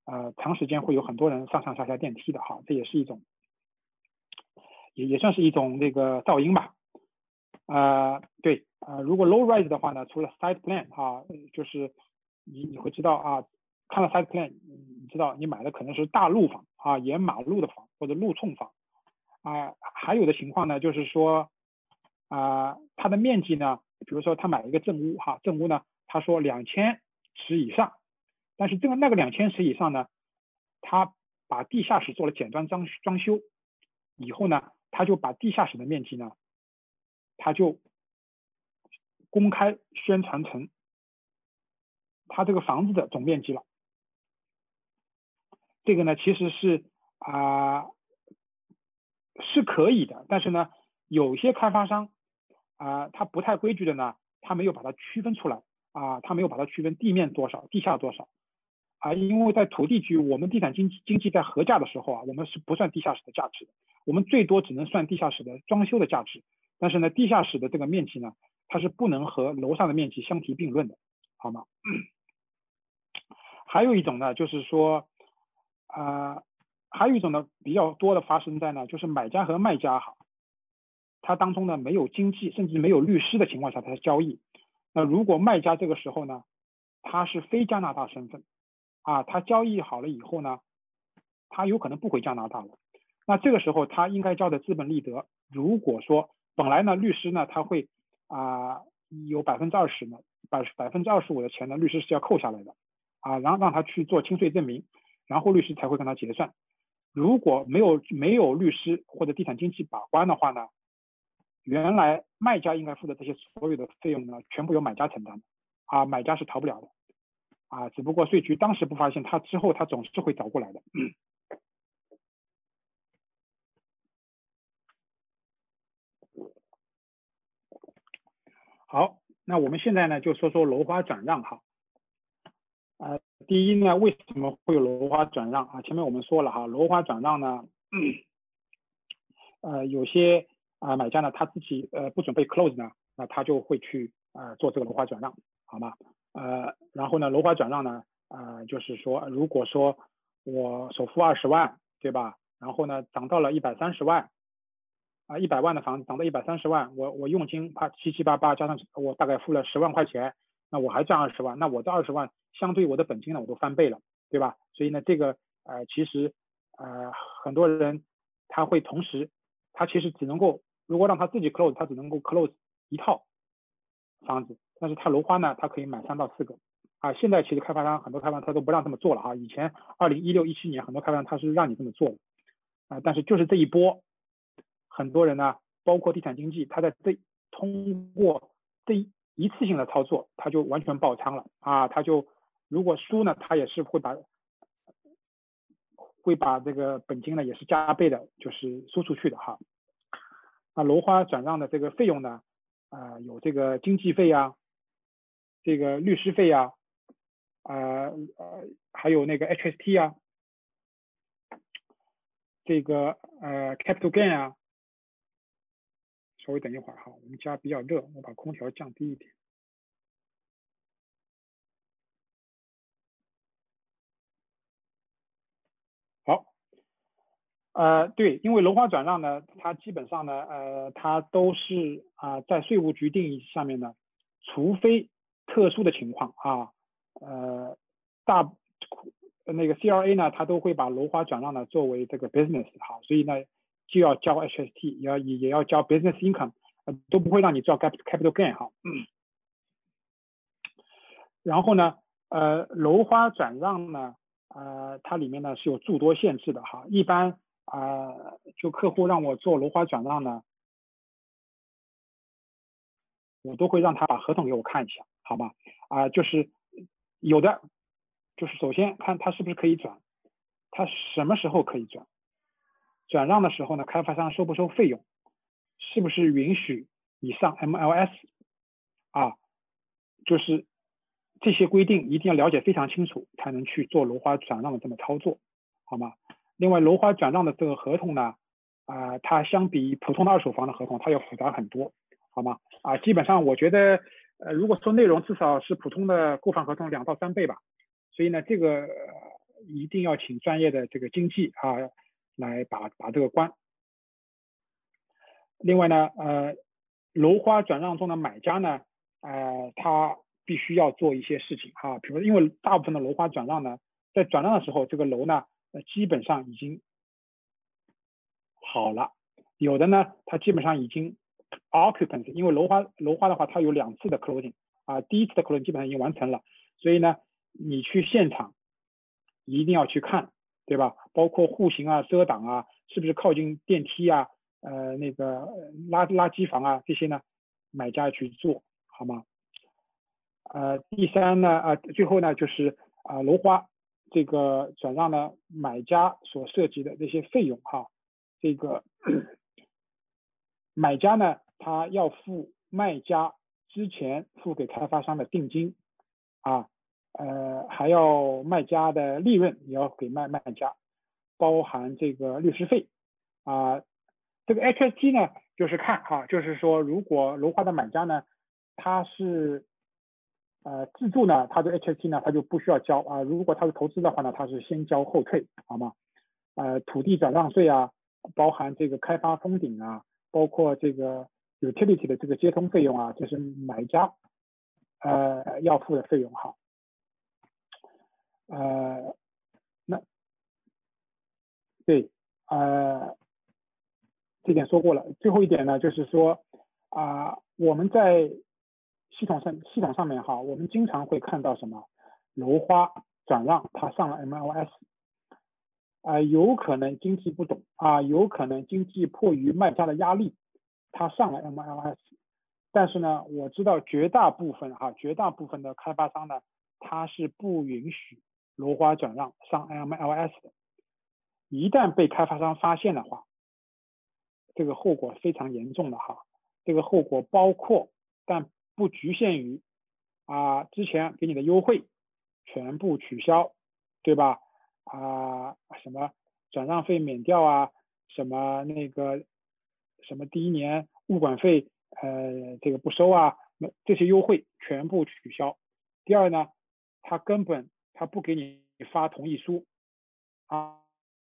呃，长时间会有很多人上上下下电梯的哈，这也是一种，也也算是一种那个噪音吧。啊，对，呃，如果 low rise 的话呢，除了 side plan 啊，就是你你会知道啊。看了 site plan，你知道你买的可能是大路房啊，沿马路的房或者路冲房啊，还有的情况呢，就是说啊，它的面积呢，比如说他买一个正屋哈，正屋呢，他说两千尺以上，但是这个那个两千尺以上呢，他把地下室做了简单装装修以后呢，他就把地下室的面积呢，他就公开宣传成他这个房子的总面积了。这个呢，其实是啊是可以的，但是呢，有些开发商啊，他不太规矩的呢，他没有把它区分出来啊，他没有把它区分地面多少，地下多少啊，因为在土地局，我们地产经经济在核价的时候啊，我们是不算地下室的价值的，我们最多只能算地下室的装修的价值，但是呢，地下室的这个面积呢，它是不能和楼上的面积相提并论的，好吗？还有一种呢，就是说。啊，还有一种呢，比较多的发生在呢，就是买家和卖家哈，他当中呢没有经纪，甚至没有律师的情况下他交易。那如果卖家这个时候呢，他是非加拿大身份，啊，他交易好了以后呢，他有可能不回加拿大了。那这个时候他应该交的资本利得，如果说本来呢律师呢他会啊有百分之二十呢，百百分之二十五的钱呢律师是要扣下来的，啊，然后让他去做清税证明。然后律师才会跟他结算，如果没有没有律师或者地产经纪把关的话呢，原来卖家应该付的这些所有的费用呢，全部由买家承担，啊，买家是逃不了的，啊，只不过税局当时不发现，他之后他总是会找过来的。好，那我们现在呢就说说楼花转让哈。呃，第一呢，为什么会有楼花转让啊？前面我们说了哈，楼花转让呢，呃，有些啊买家呢他自己呃不准备 close 呢，那他就会去呃做这个楼花转让，好吗？呃，然后呢，楼花转让呢，呃，就是说，如果说我首付二十万，对吧？然后呢，涨到了一百三十万，啊，一百万的房子涨到一百三十万，我我佣金怕七七八八加上我大概付了十万块钱。那我还赚二十万，那我这二十万相对我的本金呢，我都翻倍了，对吧？所以呢，这个呃，其实呃，很多人他会同时，他其实只能够，如果让他自己 close，他只能够 close 一套房子，但是他楼花呢，他可以买三到四个啊。现在其实开发商很多开发商他都不让这么做了啊。以前二零一六一七年很多开发商他是让你这么做的啊，但是就是这一波，很多人呢，包括地产经济，他在这通过这。一次性的操作，他就完全爆仓了啊！他就如果输呢，他也是会把会把这个本金呢也是加倍的，就是输出去的哈。那楼花转让的这个费用呢，啊，有这个经纪费呀，这个律师费呀，呃呃，还有那个 HST 啊，这个呃 capital gain 啊。稍微等一会儿哈，我们家比较热，我把空调降低一点。好，呃，对，因为楼花转让呢，它基本上呢，呃，它都是啊，在税务局定义下面呢，除非特殊的情况啊，呃，大那个 CRA 呢，它都会把楼花转让呢作为这个 business 哈，所以呢就要交 HST，也要也也要交 business income，呃都不会让你交 capital gain 哈。然后呢，呃，楼花转让呢，呃，它里面呢是有诸多限制的哈。一般啊，就客户让我做楼花转让呢，我都会让他把合同给我看一下，好吗？啊，就是有的，就是首先看他是不是可以转，他什么时候可以转，转让的时候呢，开发商收不收费用，是不是允许你上 MLS 啊，就是。这些规定一定要了解非常清楚，才能去做楼花转让的这么操作，好吗？另外，楼花转让的这个合同呢，啊，它相比普通的二手房的合同，它要复杂很多，好吗？啊，基本上我觉得，呃，如果说内容至少是普通的购房合同两到三倍吧，所以呢，这个一定要请专业的这个经纪啊来把把这个关。另外呢，呃，楼花转让中的买家呢，呃，他。必须要做一些事情哈，比如因为大部分的楼花转让呢，在转让的时候，这个楼呢，呃，基本上已经好了，有的呢，它基本上已经 occupancy，因为楼花楼花的话，它有两次的 closing 啊，第一次的 closing 基本上已经完成了，所以呢，你去现场一定要去看，对吧？包括户型啊、遮挡啊，是不是靠近电梯啊、呃那个垃垃圾房啊这些呢，买家去做好吗？呃，第三呢，啊，最后呢，就是啊，楼花这个转让呢，买家所涉及的这些费用哈，这个买家呢，他要付卖家之前付给开发商的定金啊，呃，还要卖家的利润也要给卖卖家，包含这个律师费啊，这个 HST 呢，就是看哈，就是说如果楼花的买家呢，他是呃，自住呢，它的 HST 呢，它就不需要交啊。如果它是投资的话呢，它是先交后退，好吗？呃，土地转让税啊，包含这个开发封顶啊，包括这个 utility 的这个接通费用啊，这是买家呃要付的费用哈。呃，那对，呃，这点说过了。最后一点呢，就是说啊，我们在系统上系统上面哈，我们经常会看到什么楼花转让，它上了 MLS，啊，有可能经济不懂啊，有可能经济迫于卖家的压力，它上了 MLS，但是呢，我知道绝大部分哈，绝大部分的开发商呢，他是不允许楼花转让上 MLS 的，一旦被开发商发现的话，这个后果非常严重的哈，这个后果包括但。不局限于啊，之前给你的优惠全部取消，对吧？啊，什么转让费免掉啊，什么那个什么第一年物管费呃这个不收啊，那这些优惠全部取消。第二呢，他根本他不给你发同意书啊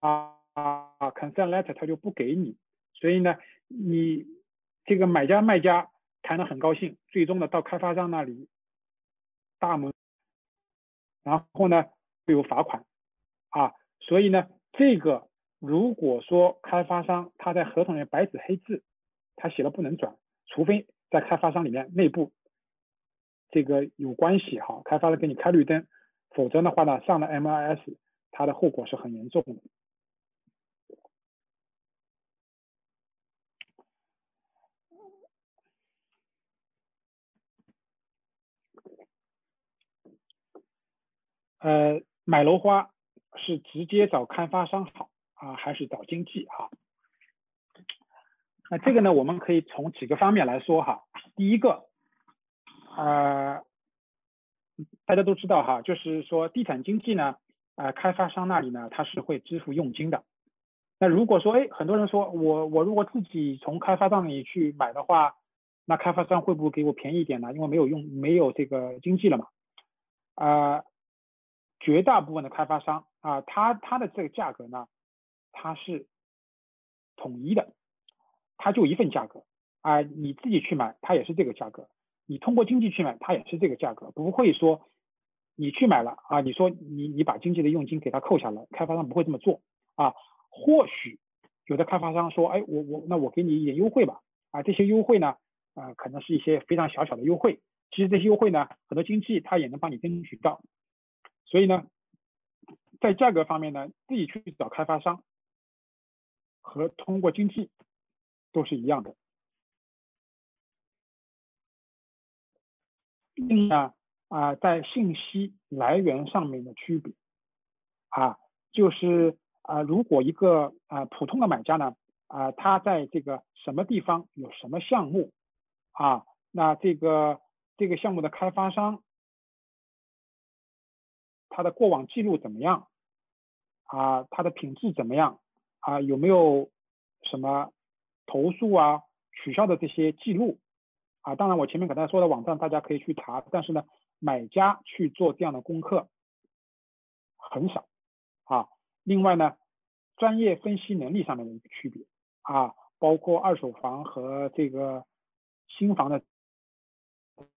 啊啊，consent letter 他就不给你，所以呢，你这个买家卖家。谈的很高兴，最终呢到开发商那里大门，然后呢会有罚款啊，所以呢这个如果说开发商他在合同里白纸黑字他写了不能转，除非在开发商里面内部这个有关系哈，开发商给你开绿灯，否则的话呢上了 MIS，它的后果是很严重的。呃，买楼花是直接找开发商好啊，还是找经纪哈？那这个呢，我们可以从几个方面来说哈。第一个，呃，大家都知道哈，就是说地产经纪呢，啊，开发商那里呢，他是会支付佣金的。那如果说，哎，很多人说我我如果自己从开发商那里去买的话，那开发商会不会给我便宜一点呢？因为没有用没有这个经济了嘛，啊。绝大部分的开发商啊，他他的这个价格呢，他是统一的，他就一份价格啊，你自己去买，他也是这个价格；你通过经济去买，他也是这个价格，不会说你去买了啊，你说你你把经济的佣金给他扣下来，开发商不会这么做啊。或许有的开发商说，哎，我我那我给你一点优惠吧，啊，这些优惠呢，啊，可能是一些非常小小的优惠，其实这些优惠呢，很多经济他也能帮你争取到。所以呢，在价格方面呢，自己去找开发商和通过经济都是一样的。另外啊，在信息来源上面的区别啊，就是啊，如果一个啊普通的买家呢啊，他在这个什么地方有什么项目啊，那这个这个项目的开发商他的过往记录怎么样啊，他的品质怎么样啊，有没有什么投诉啊、取消的这些记录？啊，当然我前面给大家说的网站大家可以去查，但是呢，买家去做这样的功课很少啊。另外呢，专业分析能力上面的一个区别啊，包括二手房和这个新房的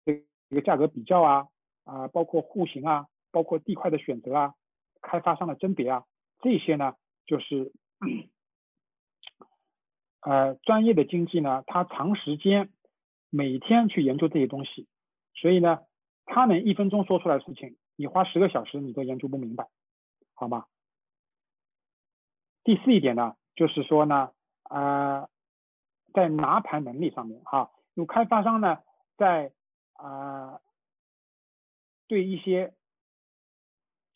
这个价格比较啊啊，包括户型啊，包括地块的选择啊，开发商的甄别啊，这些呢就是 呃专业的经济呢，他长时间。每天去研究这些东西，所以呢，他能一分钟说出来的事情，你花十个小时你都研究不明白，好吗？第四一点呢，就是说呢，呃，在拿盘能力上面哈，有开发商呢，在啊，对一些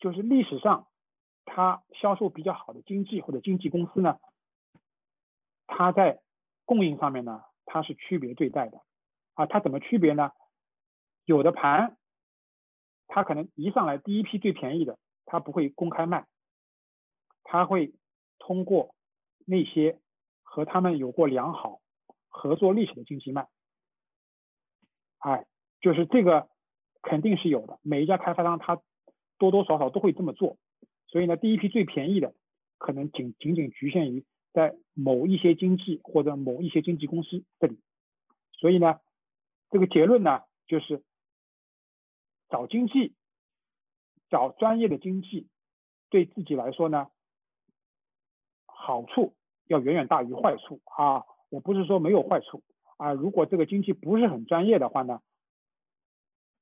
就是历史上他销售比较好的经济或者经纪公司呢，他在供应上面呢，他是区别对待的。啊，它怎么区别呢？有的盘，它可能一上来第一批最便宜的，它不会公开卖，它会通过那些和他们有过良好合作历史的经济卖。哎，就是这个肯定是有的，每一家开发商他多多少少都会这么做。所以呢，第一批最便宜的，可能仅仅仅局限于在某一些经济或者某一些经纪公司这里。所以呢。这个结论呢，就是找经济，找专业的经济，对自己来说呢，好处要远远大于坏处啊！我不是说没有坏处啊，如果这个经济不是很专业的话呢，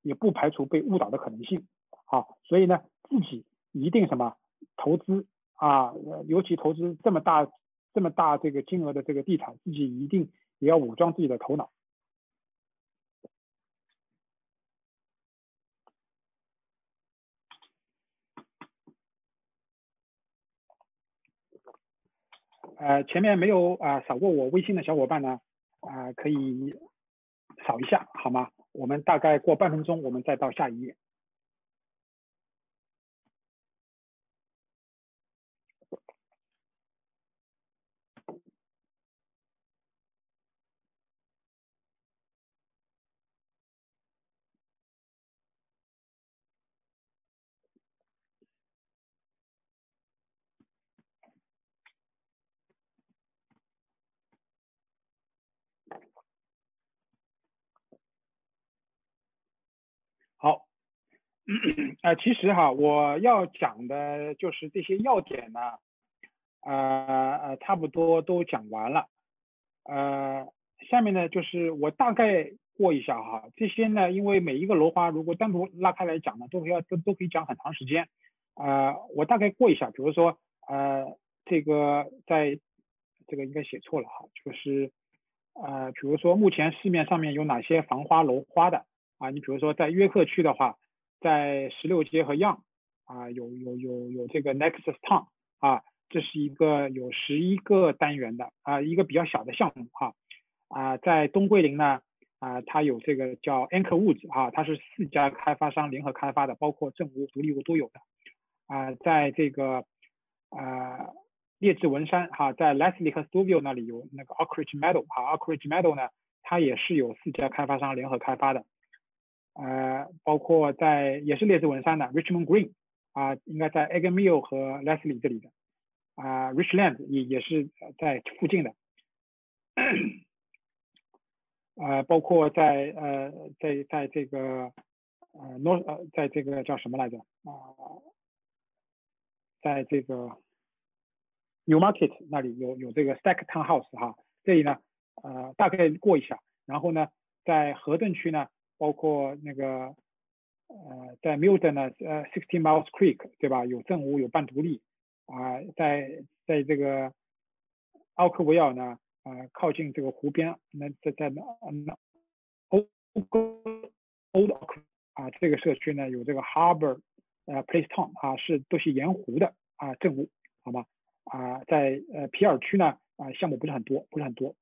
也不排除被误导的可能性啊。所以呢，自己一定什么投资啊，尤其投资这么大这么大这个金额的这个地产，自己一定也要武装自己的头脑。呃，前面没有啊扫过我微信的小伙伴呢，啊可以扫一下好吗？我们大概过半分钟，我们再到下一页。好，呃，其实哈，我要讲的就是这些要点呢，呃呃，差不多都讲完了，呃，下面呢就是我大概过一下哈，这些呢，因为每一个楼花如果单独拉开来讲呢，都要都都可以讲很长时间，呃，我大概过一下，比如说呃，这个在这个应该写错了哈，就是呃，比如说目前市面上面有哪些防花楼花的。啊，你比如说在约克区的话，在十六街和 Young 啊，有有有有这个 Nexus Town 啊，这是一个有十一个单元的啊，一个比较小的项目哈啊，在东桂林呢啊，它有这个叫 Anchor Woods 啊，它是四家开发商联合开发的，包括正屋、独立屋都有的啊，在这个啊列治文山哈，在 Leslie 和 Studio 那里有那个 Oakridge Meadow 哈，Oakridge Meadow 呢，它也是有四家开发商联合开发的。呃，包括在也是列治文山的 Richmond Green 啊，应该在 e g g m i l l 和 Leslie 这里的啊，Richland 也也是在附近的，呃，包括在呃在在这个呃 North 呃，在这个叫什么来着啊？在这个 New Market 那里有有这个 Stack Townhouse 哈，这里呢呃大概过一下，然后呢在河镇区呢，包括那个呃在 Milton 呢呃，Sixty Miles Creek 对吧？有正屋有半独立啊，在在这个奥克维尔呢呃靠近这个湖边，那在在那那 Old Oak 啊这个社区呢有这个 Harbor 呃 Place Town 啊是都是沿湖的啊正屋好吗？啊，在呃皮尔区呢，啊项目不是很多，不是很多。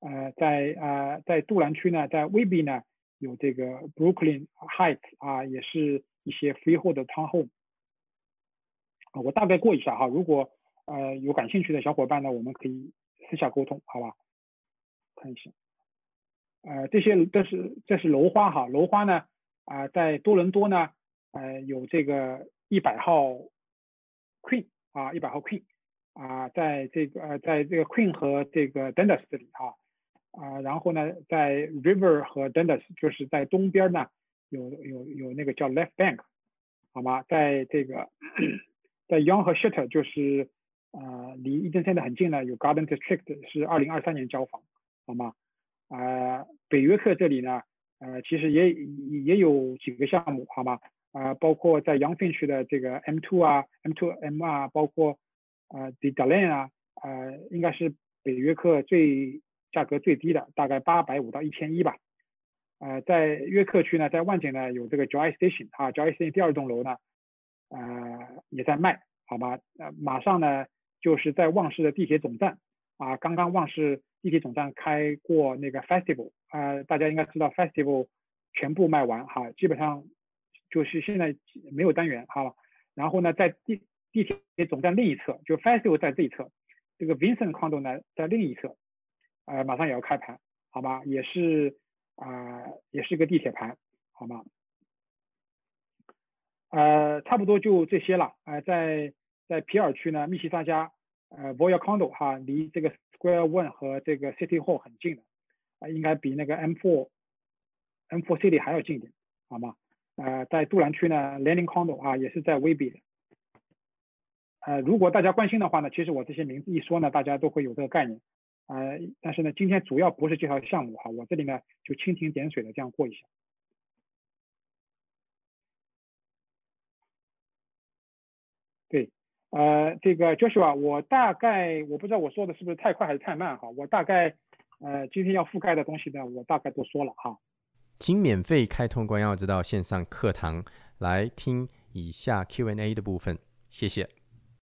呃，在呃在杜兰区呢，在威比呢有这个 Brooklyn Heights 啊，也是一些 freehold 的 townhome。我大概过一下哈，如果呃有感兴趣的小伙伴呢，我们可以私下沟通，好吧？看一下，呃，这些都是这是楼花哈，楼花呢啊，在多伦多呢，呃有这个一百号 Queen 啊，一百号 Queen。啊，在这个呃，在这个 Queen 和这个 Dundas 这里哈，啊，然后呢，在 River 和 Dundas 就是在东边呢，有有有那个叫 Left Bank，好吗？在这个在 Young 和 Shutter 就是呃离 Eden Center 很近呢，有 Garden District 是二零二三年交房，好吗？啊，北约克这里呢，呃，其实也也有几个项目，好吗？啊，包括在 Young Finch 的这个 M2 啊，M2 M 啊，包括。呃 d e l a n 啊，呃，应该是北约克最价格最低的，大概八百五到一千一吧。呃，在约克区呢，在万景呢有这个 Joy Station 啊，Joy Station 第二栋楼呢，呃，也在卖，好吗？呃，马上呢就是在旺市的地铁总站啊，刚刚旺市地铁总站开过那个 Festival 啊，大家应该知道 Festival 全部卖完哈，基本上就是现在没有单元哈，然后呢在地地铁总站另一侧，就 Festival 在这一侧，这个 Vincent Condo 呢在另一侧，呃，马上也要开盘，好吗？也是啊，也是个地铁盘，好吗？呃，差不多就这些了。呃，在在皮尔区呢，密西沙加，呃 v o y a Condo 哈，离这个 Square One 和这个 City Hall 很近的，啊，应该比那个 M4 M4 City 还要近一点，好吗？呃，在杜兰区呢，Landing Condo 啊，也是在威比的。呃，如果大家关心的话呢，其实我这些名字一说呢，大家都会有这个概念。呃，但是呢，今天主要不是介绍项目哈，我这里呢就蜻蜓点水的这样过一下。对，呃，这个 Joshua，我大概我不知道我说的是不是太快还是太慢哈，我大概呃今天要覆盖的东西呢，我大概都说了哈。请免费开通关耀之道线上课堂来听以下 Q&A 的部分，谢谢。